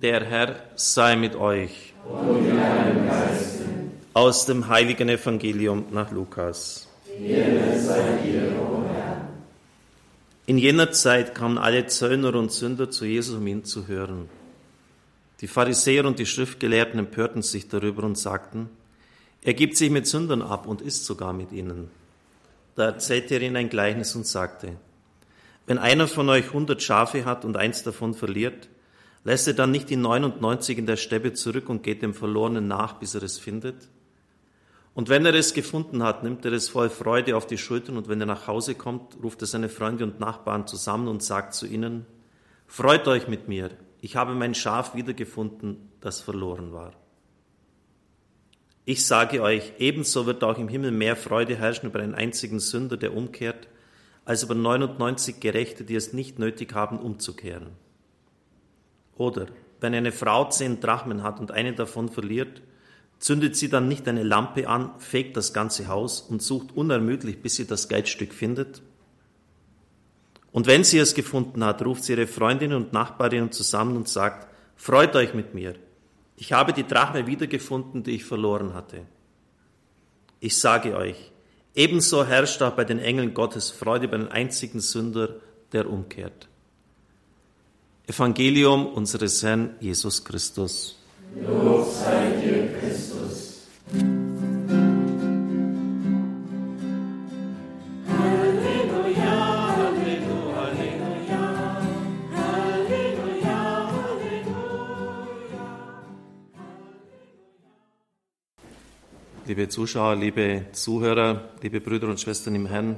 Der Herr sei mit euch. Und mit deinem Geiste. Aus dem heiligen Evangelium nach Lukas. In jener Zeit kamen alle Zöllner und Sünder zu Jesus, um ihn zu hören. Die Pharisäer und die Schriftgelehrten empörten sich darüber und sagten, er gibt sich mit Sündern ab und isst sogar mit ihnen. Da erzählte er ihnen ein Gleichnis und sagte, wenn einer von euch hundert Schafe hat und eins davon verliert, lässt er dann nicht die 99 in der Steppe zurück und geht dem Verlorenen nach, bis er es findet? Und wenn er es gefunden hat, nimmt er es voll Freude auf die Schultern und wenn er nach Hause kommt, ruft er seine Freunde und Nachbarn zusammen und sagt zu ihnen, Freut euch mit mir, ich habe mein Schaf wiedergefunden, das verloren war. Ich sage euch, ebenso wird auch im Himmel mehr Freude herrschen über einen einzigen Sünder, der umkehrt, als über 99 Gerechte, die es nicht nötig haben, umzukehren. Oder wenn eine Frau zehn Drachmen hat und eine davon verliert, zündet sie dann nicht eine Lampe an, fegt das ganze Haus und sucht unermüdlich, bis sie das Geldstück findet? Und wenn sie es gefunden hat, ruft sie ihre Freundinnen und Nachbarinnen zusammen und sagt, Freut euch mit mir, ich habe die Drachme wiedergefunden, die ich verloren hatte. Ich sage euch, ebenso herrscht auch bei den Engeln Gottes Freude über den einzigen Sünder, der umkehrt. Evangelium unseres Herrn Jesus Christus. Lob sei dir, Christus. Liebe Zuschauer, liebe Zuhörer, liebe Brüder und Schwestern im Herrn,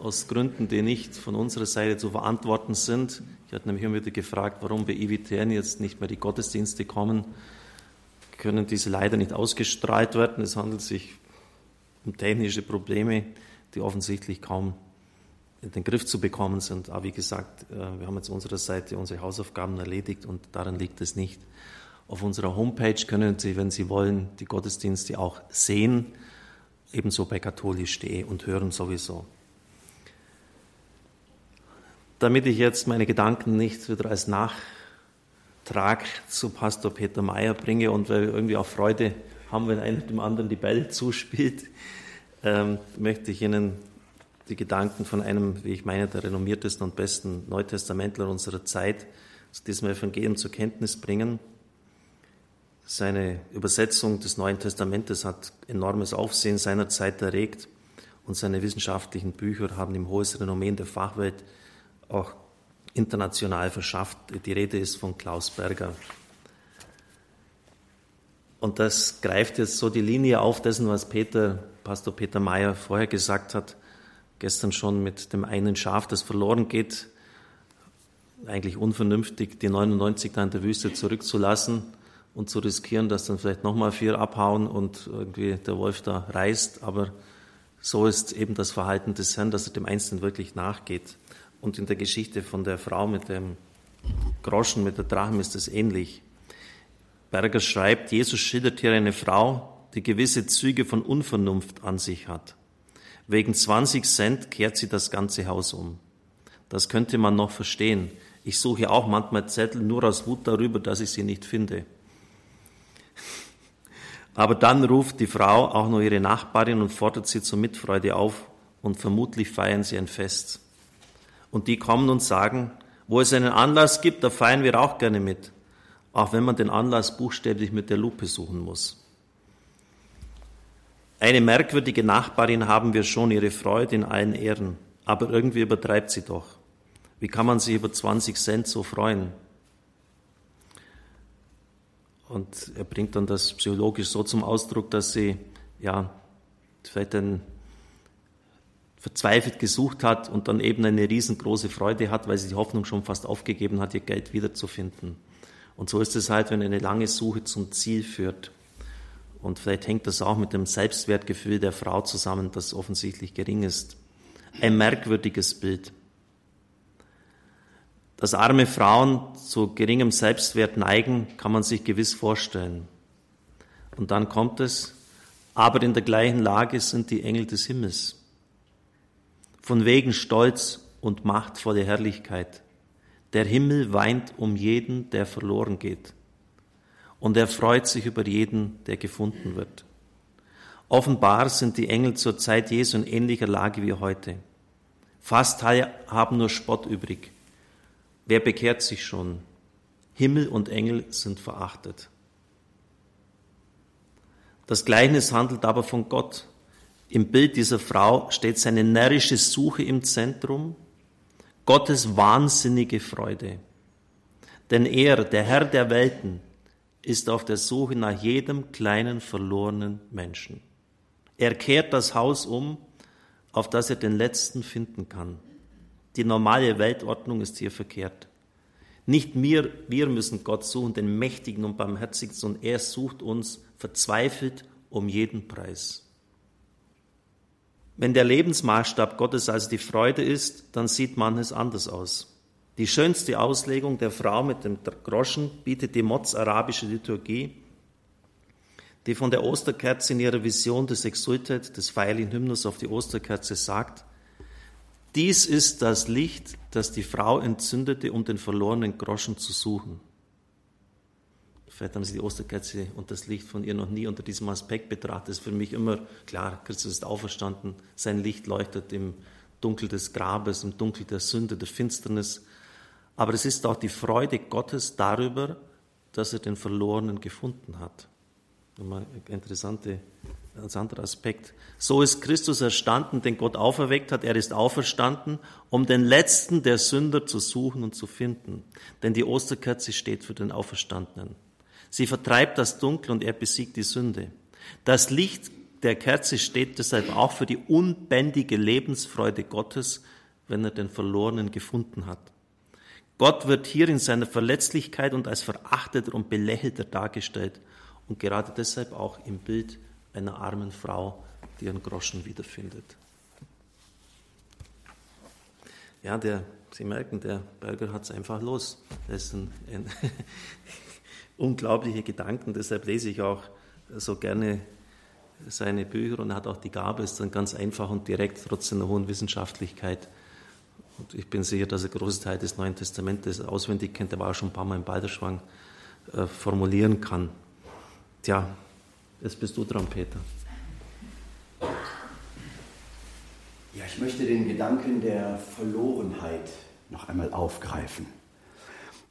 aus Gründen, die nicht von unserer Seite zu verantworten sind. Ich hatte nämlich immer wieder gefragt, warum bei IWTN jetzt nicht mehr die Gottesdienste kommen, können diese leider nicht ausgestrahlt werden. Es handelt sich um technische Probleme, die offensichtlich kaum in den Griff zu bekommen sind. Aber wie gesagt, äh, wir haben jetzt unserer Seite unsere Hausaufgaben erledigt und daran liegt es nicht. Auf unserer Homepage können Sie, wenn Sie wollen, die Gottesdienste auch sehen, ebenso bei katholisch.de und hören sowieso. Damit ich jetzt meine Gedanken nicht wieder als Nachtrag zu Pastor Peter Mayer bringe und weil wir irgendwie auch Freude haben, wenn einer dem anderen die Bälle zuspielt, ähm, möchte ich Ihnen die Gedanken von einem, wie ich meine, der renommiertesten und besten Neutestamentler unserer Zeit zu diesem Evangelium zur Kenntnis bringen. Seine Übersetzung des Neuen Testamentes hat enormes Aufsehen seiner Zeit erregt und seine wissenschaftlichen Bücher haben ihm hohes Renommee in der Fachwelt auch international verschafft. Die Rede ist von Klaus Berger. Und das greift jetzt so die Linie auf dessen, was Peter, Pastor Peter Mayer vorher gesagt hat, gestern schon mit dem einen Schaf, das verloren geht, eigentlich unvernünftig, die 99 da in der Wüste zurückzulassen und zu riskieren, dass dann vielleicht nochmal vier abhauen und irgendwie der Wolf da reißt. Aber so ist eben das Verhalten des Herrn, dass er dem Einzelnen wirklich nachgeht. Und in der Geschichte von der Frau mit dem Groschen, mit der Drachm ist es ähnlich. Berger schreibt, Jesus schildert hier eine Frau, die gewisse Züge von Unvernunft an sich hat. Wegen 20 Cent kehrt sie das ganze Haus um. Das könnte man noch verstehen. Ich suche auch manchmal Zettel nur aus Wut darüber, dass ich sie nicht finde. Aber dann ruft die Frau auch noch ihre Nachbarin und fordert sie zur Mitfreude auf und vermutlich feiern sie ein Fest. Und die kommen und sagen, wo es einen Anlass gibt, da feiern wir auch gerne mit, auch wenn man den Anlass buchstäblich mit der Lupe suchen muss. Eine merkwürdige Nachbarin haben wir schon, ihre Freude in allen Ehren, aber irgendwie übertreibt sie doch. Wie kann man sich über 20 Cent so freuen? Und er bringt dann das psychologisch so zum Ausdruck, dass sie ja vielleicht ein verzweifelt gesucht hat und dann eben eine riesengroße Freude hat, weil sie die Hoffnung schon fast aufgegeben hat, ihr Geld wiederzufinden. Und so ist es halt, wenn eine lange Suche zum Ziel führt. Und vielleicht hängt das auch mit dem Selbstwertgefühl der Frau zusammen, das offensichtlich gering ist. Ein merkwürdiges Bild. Dass arme Frauen zu geringem Selbstwert neigen, kann man sich gewiss vorstellen. Und dann kommt es, aber in der gleichen Lage sind die Engel des Himmels. Von wegen Stolz und machtvolle Herrlichkeit. Der Himmel weint um jeden, der verloren geht. und er freut sich über jeden, der gefunden wird. Offenbar sind die Engel zur Zeit Jesu in ähnlicher Lage wie heute. Fast haben nur Spott übrig. Wer bekehrt sich schon? Himmel und Engel sind verachtet. Das Gleichnis handelt aber von Gott. Im Bild dieser Frau steht seine närrische Suche im Zentrum, Gottes wahnsinnige Freude. Denn er, der Herr der Welten, ist auf der Suche nach jedem kleinen verlorenen Menschen. Er kehrt das Haus um, auf das er den Letzten finden kann. Die normale Weltordnung ist hier verkehrt. Nicht wir, wir müssen Gott suchen, den Mächtigen und Barmherzigen, sondern er sucht uns verzweifelt um jeden Preis. Wenn der Lebensmaßstab Gottes also die Freude ist, dann sieht manches anders aus. Die schönste Auslegung der Frau mit dem Groschen bietet die Moz-arabische Liturgie, die von der Osterkerze in ihrer Vision des Exultet, des feiligen Hymnus auf die Osterkerze sagt, dies ist das Licht, das die Frau entzündete, um den verlorenen Groschen zu suchen. Vielleicht haben Sie die Osterkerze und das Licht von ihr noch nie unter diesem Aspekt betrachtet. Das ist für mich immer klar, Christus ist auferstanden, sein Licht leuchtet im Dunkel des Grabes, im Dunkel der Sünde, der Finsternis aber es ist auch die Freude Gottes darüber, dass er den Verlorenen gefunden hat. Nochmal ein interessante, interessanter Aspekt. So ist Christus erstanden, den Gott auferweckt hat. Er ist auferstanden, um den letzten der Sünder zu suchen und zu finden. Denn die Osterkerze steht für den Auferstandenen. Sie vertreibt das Dunkel und er besiegt die Sünde. Das Licht der Kerze steht deshalb auch für die unbändige Lebensfreude Gottes, wenn er den Verlorenen gefunden hat. Gott wird hier in seiner Verletzlichkeit und als verachteter und belächelter dargestellt und gerade deshalb auch im Bild einer armen Frau, die ihren Groschen wiederfindet. Ja, der, Sie merken, der Berger hat es einfach los. Das sind ein, ein unglaubliche Gedanken, deshalb lese ich auch so gerne seine Bücher und er hat auch die Gabe, es dann ganz einfach und direkt, trotz einer hohen Wissenschaftlichkeit und ich bin sicher, dass er große Teil des Neuen Testamentes auswendig kennt, der war auch schon ein paar Mal im Balderschwang, äh, formulieren kann. Tja, jetzt bist du dran, Peter. Ja, ich möchte den Gedanken der Verlorenheit noch einmal aufgreifen.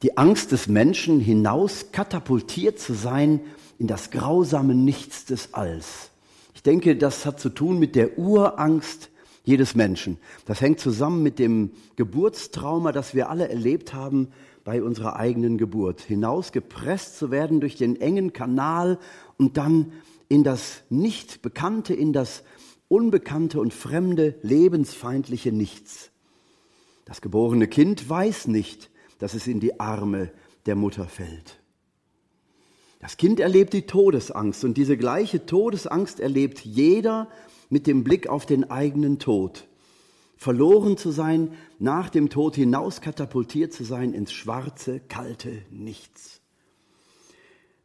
Die Angst des Menschen, hinaus katapultiert zu sein in das grausame Nichts des Alls. Ich denke, das hat zu tun mit der Urangst jedes Menschen. Das hängt zusammen mit dem Geburtstrauma, das wir alle erlebt haben bei unserer eigenen Geburt. Hinausgepresst zu werden durch den engen Kanal und dann in das Nicht-Bekannte, in das unbekannte und fremde, lebensfeindliche Nichts. Das geborene Kind weiß nicht, dass es in die Arme der Mutter fällt. Das Kind erlebt die Todesangst und diese gleiche Todesangst erlebt jeder mit dem Blick auf den eigenen Tod. Verloren zu sein, nach dem Tod hinaus katapultiert zu sein ins schwarze, kalte Nichts.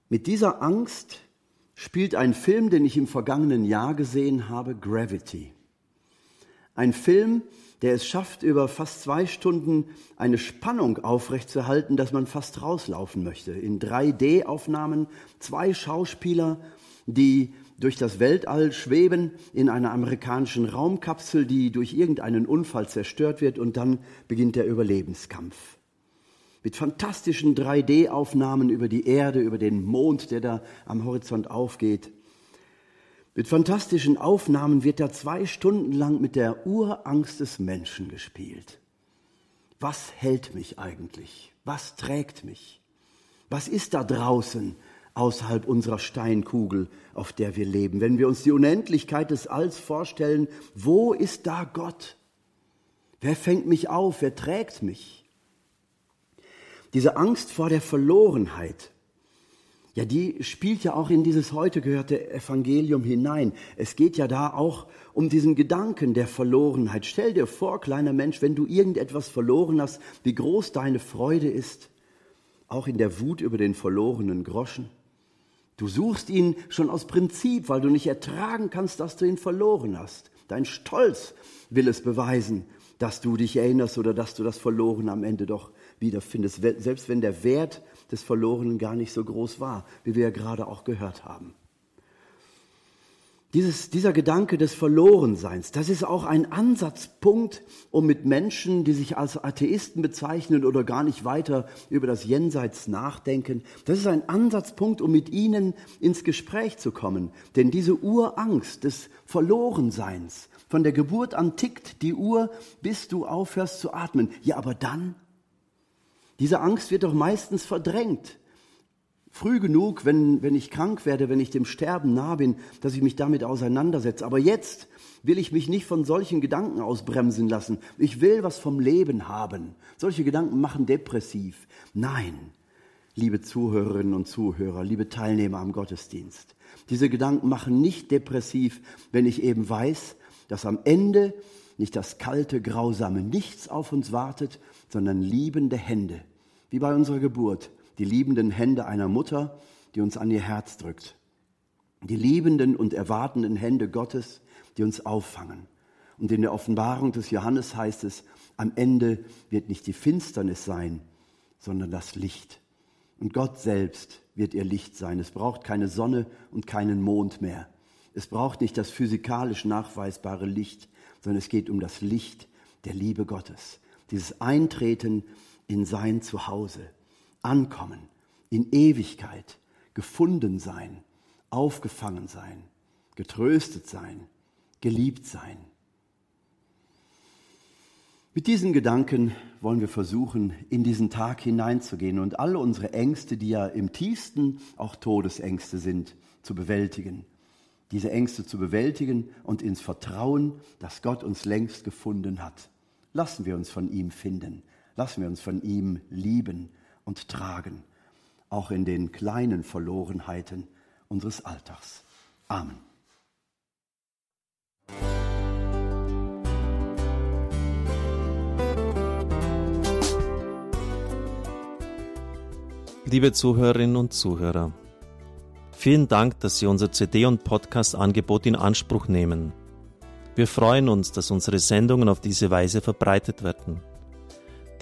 Mit dieser Angst spielt ein Film, den ich im vergangenen Jahr gesehen habe, Gravity. Ein Film, der es schafft, über fast zwei Stunden eine Spannung aufrechtzuerhalten, dass man fast rauslaufen möchte. In 3D-Aufnahmen zwei Schauspieler, die durch das Weltall schweben in einer amerikanischen Raumkapsel, die durch irgendeinen Unfall zerstört wird und dann beginnt der Überlebenskampf. Mit fantastischen 3D-Aufnahmen über die Erde, über den Mond, der da am Horizont aufgeht. Mit fantastischen Aufnahmen wird da zwei Stunden lang mit der Urangst des Menschen gespielt. Was hält mich eigentlich? Was trägt mich? Was ist da draußen außerhalb unserer Steinkugel, auf der wir leben. Wenn wir uns die Unendlichkeit des Alls vorstellen, wo ist da Gott? Wer fängt mich auf? Wer trägt mich? Diese Angst vor der Verlorenheit, ja, die spielt ja auch in dieses heute gehörte Evangelium hinein. Es geht ja da auch um diesen Gedanken der Verlorenheit. Stell dir vor, kleiner Mensch, wenn du irgendetwas verloren hast, wie groß deine Freude ist, auch in der Wut über den verlorenen Groschen. Du suchst ihn schon aus Prinzip, weil du nicht ertragen kannst, dass du ihn verloren hast. Dein Stolz will es beweisen, dass du dich erinnerst oder dass du das Verloren am Ende doch wiederfindest. Selbst wenn der Wert des Verlorenen gar nicht so groß war, wie wir ja gerade auch gehört haben. Dieses, dieser Gedanke des Verlorenseins, das ist auch ein Ansatzpunkt, um mit Menschen, die sich als Atheisten bezeichnen oder gar nicht weiter über das Jenseits nachdenken, das ist ein Ansatzpunkt, um mit ihnen ins Gespräch zu kommen. Denn diese Urangst des Verlorenseins, von der Geburt an tickt die Uhr, bis du aufhörst zu atmen. Ja, aber dann? Diese Angst wird doch meistens verdrängt früh genug, wenn, wenn ich krank werde, wenn ich dem Sterben nah bin, dass ich mich damit auseinandersetze. Aber jetzt will ich mich nicht von solchen Gedanken ausbremsen lassen. Ich will was vom Leben haben. Solche Gedanken machen depressiv. Nein, liebe Zuhörerinnen und Zuhörer, liebe Teilnehmer am Gottesdienst. Diese Gedanken machen nicht depressiv, wenn ich eben weiß, dass am Ende nicht das kalte, grausame Nichts auf uns wartet, sondern liebende Hände, wie bei unserer Geburt die liebenden Hände einer Mutter, die uns an ihr Herz drückt. Die liebenden und erwartenden Hände Gottes, die uns auffangen. Und in der Offenbarung des Johannes heißt es, am Ende wird nicht die Finsternis sein, sondern das Licht. Und Gott selbst wird ihr Licht sein. Es braucht keine Sonne und keinen Mond mehr. Es braucht nicht das physikalisch nachweisbare Licht, sondern es geht um das Licht der Liebe Gottes. Dieses Eintreten in sein Zuhause ankommen, in Ewigkeit, gefunden sein, aufgefangen sein, getröstet sein, geliebt sein. Mit diesen Gedanken wollen wir versuchen, in diesen Tag hineinzugehen und alle unsere Ängste, die ja im tiefsten auch Todesängste sind, zu bewältigen. Diese Ängste zu bewältigen und ins Vertrauen, dass Gott uns längst gefunden hat. Lassen wir uns von ihm finden. Lassen wir uns von ihm lieben und tragen, auch in den kleinen Verlorenheiten unseres Alltags. Amen. Liebe Zuhörerinnen und Zuhörer, vielen Dank, dass Sie unser CD- und Podcast-Angebot in Anspruch nehmen. Wir freuen uns, dass unsere Sendungen auf diese Weise verbreitet werden.